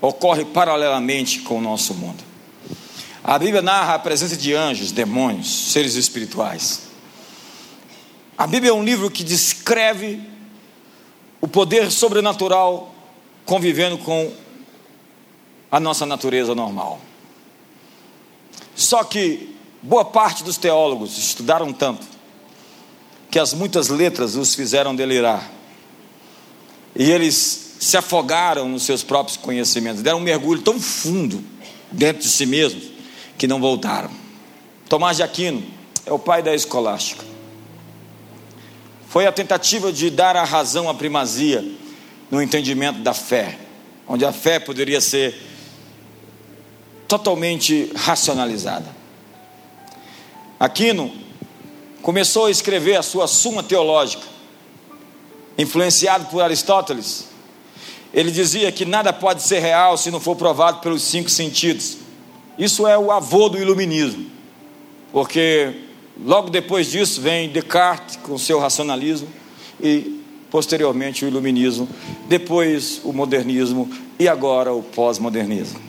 ocorre paralelamente com o nosso mundo. A Bíblia narra a presença de anjos, demônios, seres espirituais. A Bíblia é um livro que descreve o poder sobrenatural convivendo com a nossa natureza normal. Só que boa parte dos teólogos estudaram tanto que as muitas letras os fizeram delirar. E eles se afogaram nos seus próprios conhecimentos, deram um mergulho tão fundo dentro de si mesmos que não voltaram. Tomás de Aquino é o pai da escolástica. Foi a tentativa de dar a razão à primazia no entendimento da fé, onde a fé poderia ser totalmente racionalizada. Aquino começou a escrever a sua Suma Teológica, influenciado por Aristóteles. Ele dizia que nada pode ser real se não for provado pelos cinco sentidos. Isso é o avô do iluminismo, porque logo depois disso vem Descartes com seu racionalismo e posteriormente o iluminismo, depois o modernismo e agora o pós-modernismo.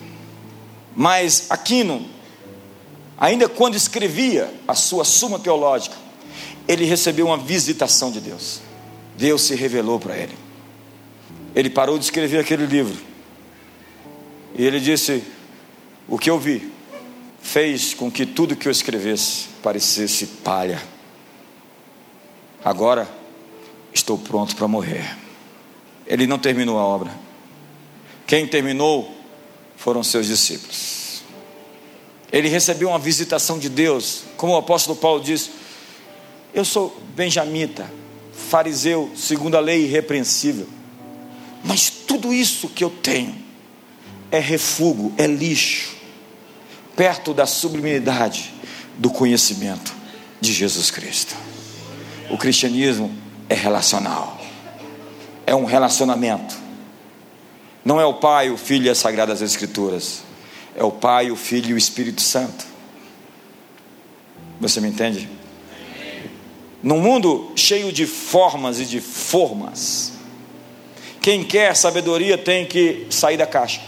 Mas Aquino, ainda quando escrevia a sua Suma Teológica, ele recebeu uma visitação de Deus. Deus se revelou para ele. Ele parou de escrever aquele livro. E ele disse: o que eu vi fez com que tudo que eu escrevesse parecesse palha. Agora estou pronto para morrer. Ele não terminou a obra. Quem terminou foram seus discípulos. Ele recebeu uma visitação de Deus, como o apóstolo Paulo diz: Eu sou benjamita, fariseu, segundo a lei irrepreensível. Mas tudo isso que eu tenho é refúgio, é lixo perto da sublimidade do conhecimento de Jesus Cristo. O cristianismo é relacional, é um relacionamento. Não é o Pai, o Filho e as Sagradas Escrituras, é o Pai, o Filho e o Espírito Santo. Você me entende? Num mundo cheio de formas e de formas, quem quer sabedoria tem que sair da caixa.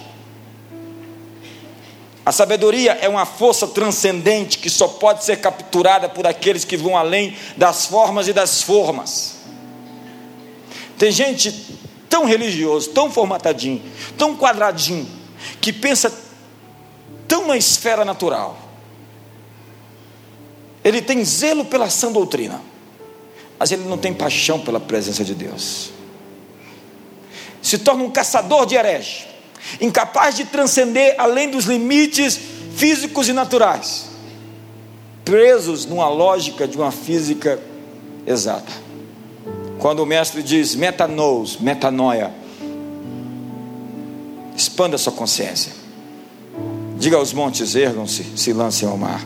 A sabedoria é uma força transcendente que só pode ser capturada por aqueles que vão além das formas e das formas. Tem gente tão religioso, tão formatadinho, tão quadradinho, que pensa tão na esfera natural. Ele tem zelo pela sã doutrina, mas ele não tem paixão pela presença de Deus. Se torna um caçador de herege incapaz de transcender além dos limites físicos e naturais, presos numa lógica de uma física exata. Quando o mestre diz metanous, metanoia, expanda sua consciência. Diga aos montes, ergam-se, se lancem ao mar.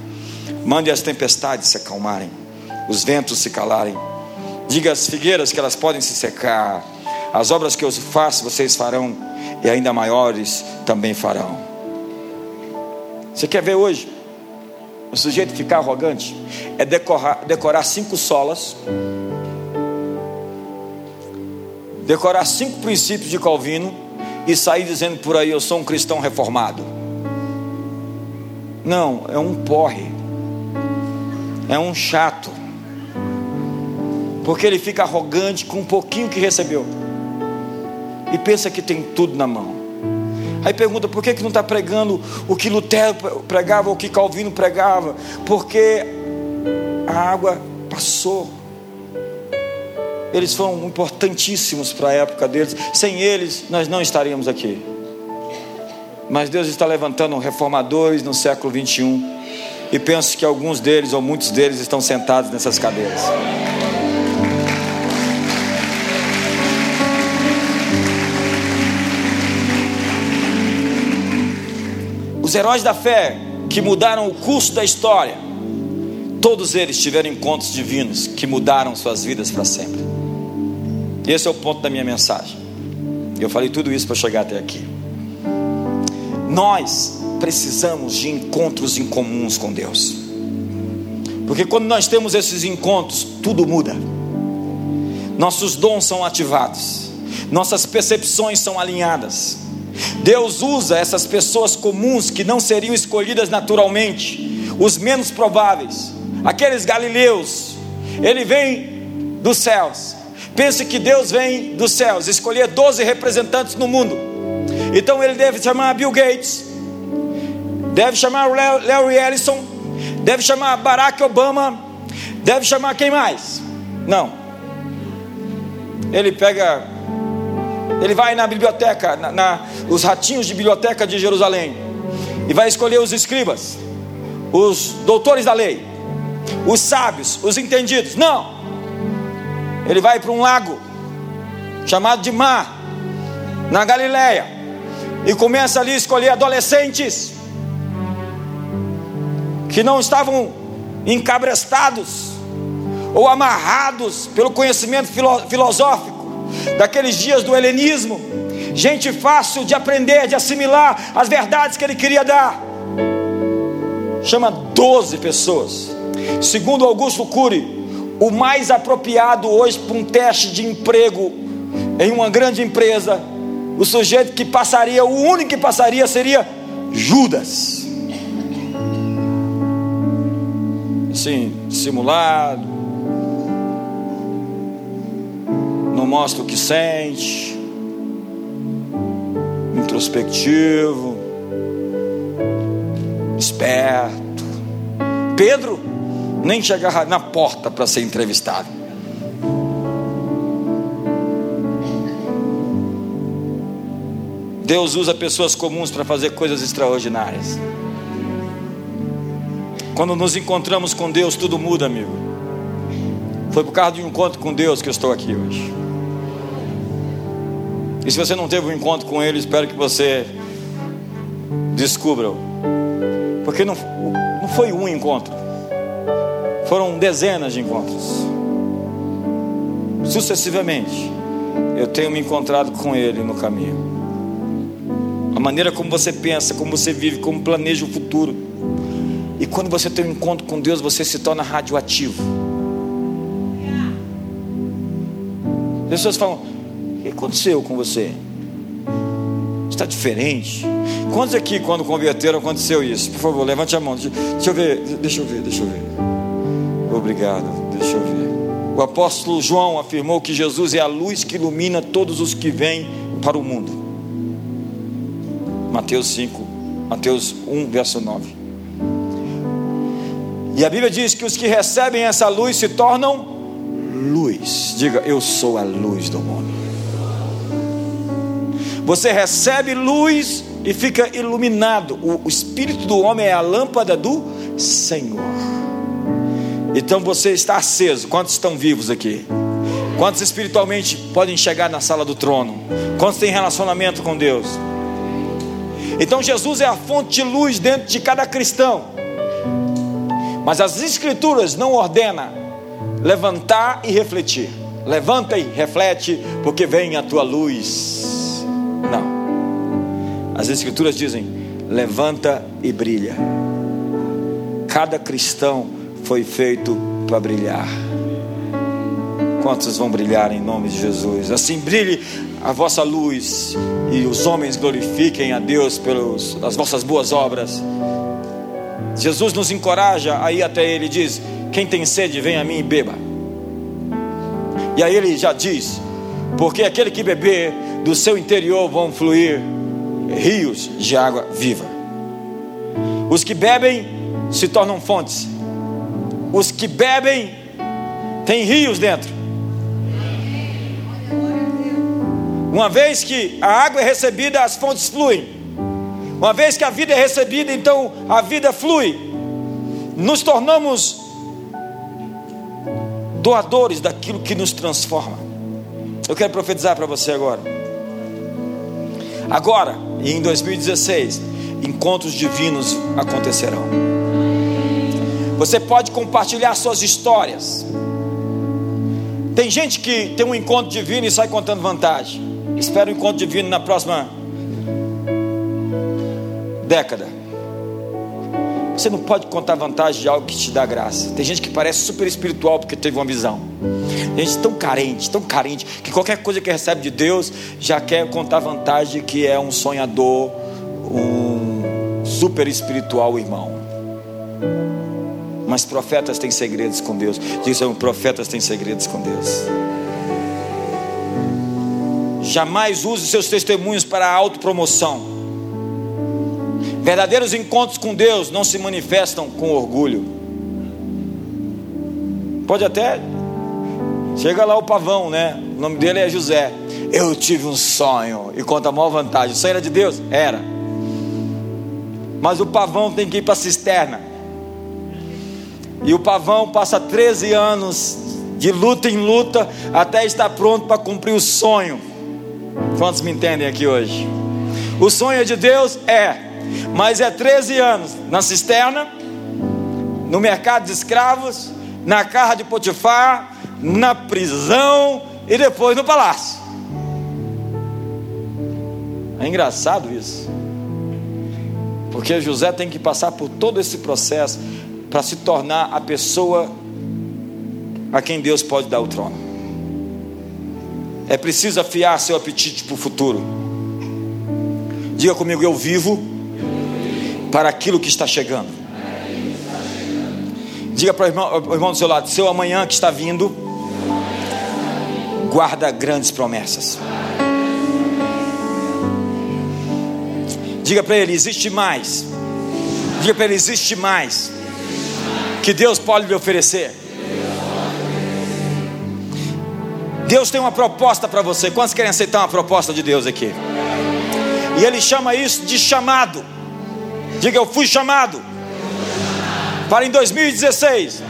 Mande as tempestades se acalmarem, os ventos se calarem. Diga às figueiras que elas podem se secar. As obras que eu faço, vocês farão e ainda maiores também farão. Você quer ver hoje? O sujeito ficar arrogante é decorar, decorar cinco solas, decorar cinco princípios de Calvino e sair dizendo por aí: Eu sou um cristão reformado. Não, é um porre, é um chato, porque ele fica arrogante com um pouquinho que recebeu e pensa que tem tudo na mão. Aí pergunta por que, que não está pregando o que Lutero pregava, o que Calvino pregava? Porque a água passou. Eles foram importantíssimos para a época deles. Sem eles, nós não estaríamos aqui. Mas Deus está levantando reformadores no século 21. E penso que alguns deles, ou muitos deles, estão sentados nessas cadeiras. Os heróis da fé que mudaram o curso da história, todos eles tiveram encontros divinos que mudaram suas vidas para sempre. Esse é o ponto da minha mensagem. Eu falei tudo isso para chegar até aqui. Nós precisamos de encontros em comuns com Deus. Porque quando nós temos esses encontros, tudo muda. Nossos dons são ativados, nossas percepções são alinhadas, Deus usa essas pessoas comuns que não seriam escolhidas naturalmente, os menos prováveis, aqueles galileus. Ele vem dos céus. Pense que Deus vem dos céus, escolher 12 representantes no mundo. Então ele deve chamar Bill Gates, deve chamar Larry Ellison, deve chamar Barack Obama, deve chamar quem mais? Não. Ele pega ele vai na biblioteca, na, na, os ratinhos de biblioteca de Jerusalém, e vai escolher os escribas, os doutores da lei, os sábios, os entendidos. Não, ele vai para um lago chamado de Mar, na Galileia, e começa ali a escolher adolescentes que não estavam encabrestados ou amarrados pelo conhecimento filosófico daqueles dias do helenismo, gente fácil de aprender, de assimilar as verdades que ele queria dar. Chama 12 pessoas. Segundo Augusto Cury, o mais apropriado hoje para um teste de emprego em uma grande empresa, o sujeito que passaria, o único que passaria seria Judas. Assim, simulado, mostra o que sente, introspectivo, esperto. Pedro nem chegava na porta para ser entrevistado. Deus usa pessoas comuns para fazer coisas extraordinárias. Quando nos encontramos com Deus, tudo muda, amigo. Foi por causa de um encontro com Deus que eu estou aqui hoje. E se você não teve um encontro com Ele, espero que você descubra. Porque não, não foi um encontro, foram dezenas de encontros. Sucessivamente, eu tenho me encontrado com Ele no caminho. A maneira como você pensa, como você vive, como planeja o futuro. E quando você tem um encontro com Deus, você se torna radioativo. As pessoas falam, o que aconteceu com você? Está diferente. Quantos aqui, quando converteram, aconteceu isso? Por favor, levante a mão. Deixa, deixa eu ver, deixa eu ver, deixa eu ver. Obrigado, deixa eu ver. O apóstolo João afirmou que Jesus é a luz que ilumina todos os que vêm para o mundo. Mateus 5, Mateus 1, verso 9. E a Bíblia diz que os que recebem essa luz se tornam luz. Diga, eu sou a luz do mundo. Você recebe luz e fica iluminado. O, espírito do homem é a lâmpada do Senhor. Então você está aceso. Quantos estão vivos aqui? Quantos espiritualmente podem chegar na sala do trono? Quantos têm relacionamento com Deus? Então Jesus é a fonte de luz dentro de cada cristão. Mas as escrituras não ordenam levantar e refletir. Levanta e reflete, porque vem a tua luz. Não. As escrituras dizem: levanta e brilha. Cada cristão foi feito para brilhar. Quantos vão brilhar em nome de Jesus? Assim brilhe a vossa luz e os homens glorifiquem a Deus pelas vossas boas obras. Jesus nos encoraja aí até ele diz: Quem tem sede, vem a mim e beba. E aí ele já diz: Porque aquele que beber, do seu interior vão fluir rios de água viva. Os que bebem se tornam fontes. Os que bebem têm rios dentro. Uma vez que a água é recebida, as fontes fluem. Uma vez que a vida é recebida, então a vida flui. Nos tornamos doadores daquilo que nos transforma. Eu quero profetizar para você agora. Agora, e em 2016, encontros divinos acontecerão. Você pode compartilhar suas histórias. Tem gente que tem um encontro divino e sai contando vantagem. Espero um encontro divino na próxima década. Você não pode contar vantagem de algo que te dá graça. Tem gente que parece super espiritual porque teve uma visão. Tem gente tão carente, tão carente, que qualquer coisa que recebe de Deus já quer contar vantagem que é um sonhador, um super espiritual irmão. Mas profetas têm segredos com Deus. Dizem, profetas têm segredos com Deus. Jamais use seus testemunhos para a autopromoção. Verdadeiros encontros com Deus não se manifestam com orgulho. Pode até. Chega lá o pavão, né? O nome dele é José. Eu tive um sonho. E conta a maior vantagem. O sonho era de Deus? Era. Mas o pavão tem que ir para a cisterna. E o pavão passa 13 anos de luta em luta até estar pronto para cumprir o sonho. Quantos me entendem aqui hoje? O sonho de Deus é mas é 13 anos na cisterna, no mercado de escravos, na casa de Potifar, na prisão e depois no palácio. É engraçado isso. Porque José tem que passar por todo esse processo para se tornar a pessoa a quem Deus pode dar o trono. É preciso afiar seu apetite para o futuro. Diga comigo, eu vivo para aquilo que está chegando. Diga para o irmão, o irmão do seu lado: seu amanhã que está vindo, guarda grandes promessas. Diga para ele: existe mais. Diga para ele: existe mais que Deus pode lhe oferecer. Deus tem uma proposta para você. Quantos querem aceitar uma proposta de Deus aqui? E Ele chama isso de chamado. Diga, eu fui chamado para em 2016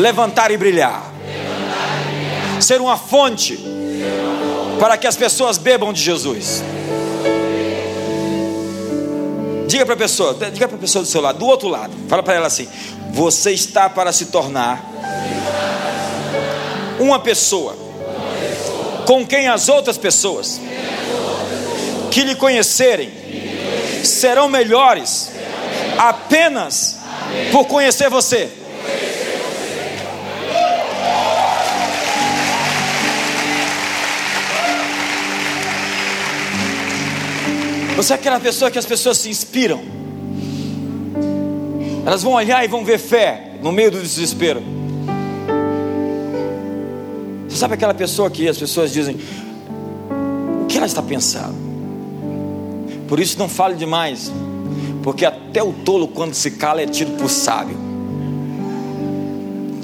levantar e brilhar, ser uma fonte para que as pessoas bebam de Jesus. Diga para a pessoa, diga para a pessoa do seu lado, do outro lado, fala para ela assim: você está para se tornar uma pessoa com quem as outras pessoas que lhe conhecerem serão melhores apenas por conhecer você. Você é aquela pessoa que as pessoas se inspiram. Elas vão olhar e vão ver fé no meio do desespero. Você sabe aquela pessoa que as pessoas dizem: o que ela está pensando? Por isso não fale demais, porque até o tolo, quando se cala, é tido por sábio.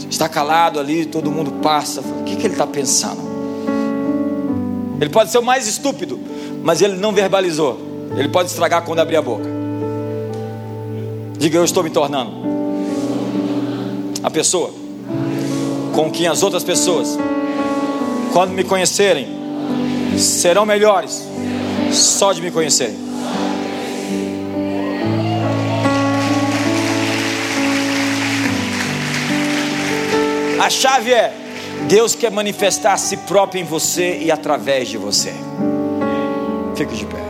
Está calado ali, todo mundo passa. O que, que ele está pensando? Ele pode ser o mais estúpido, mas ele não verbalizou. Ele pode estragar quando abrir a boca. Diga, eu estou me tornando a pessoa com quem as outras pessoas, quando me conhecerem, serão melhores só de me conhecerem. A chave é: Deus quer manifestar a si próprio em você e através de você. Fique de pé.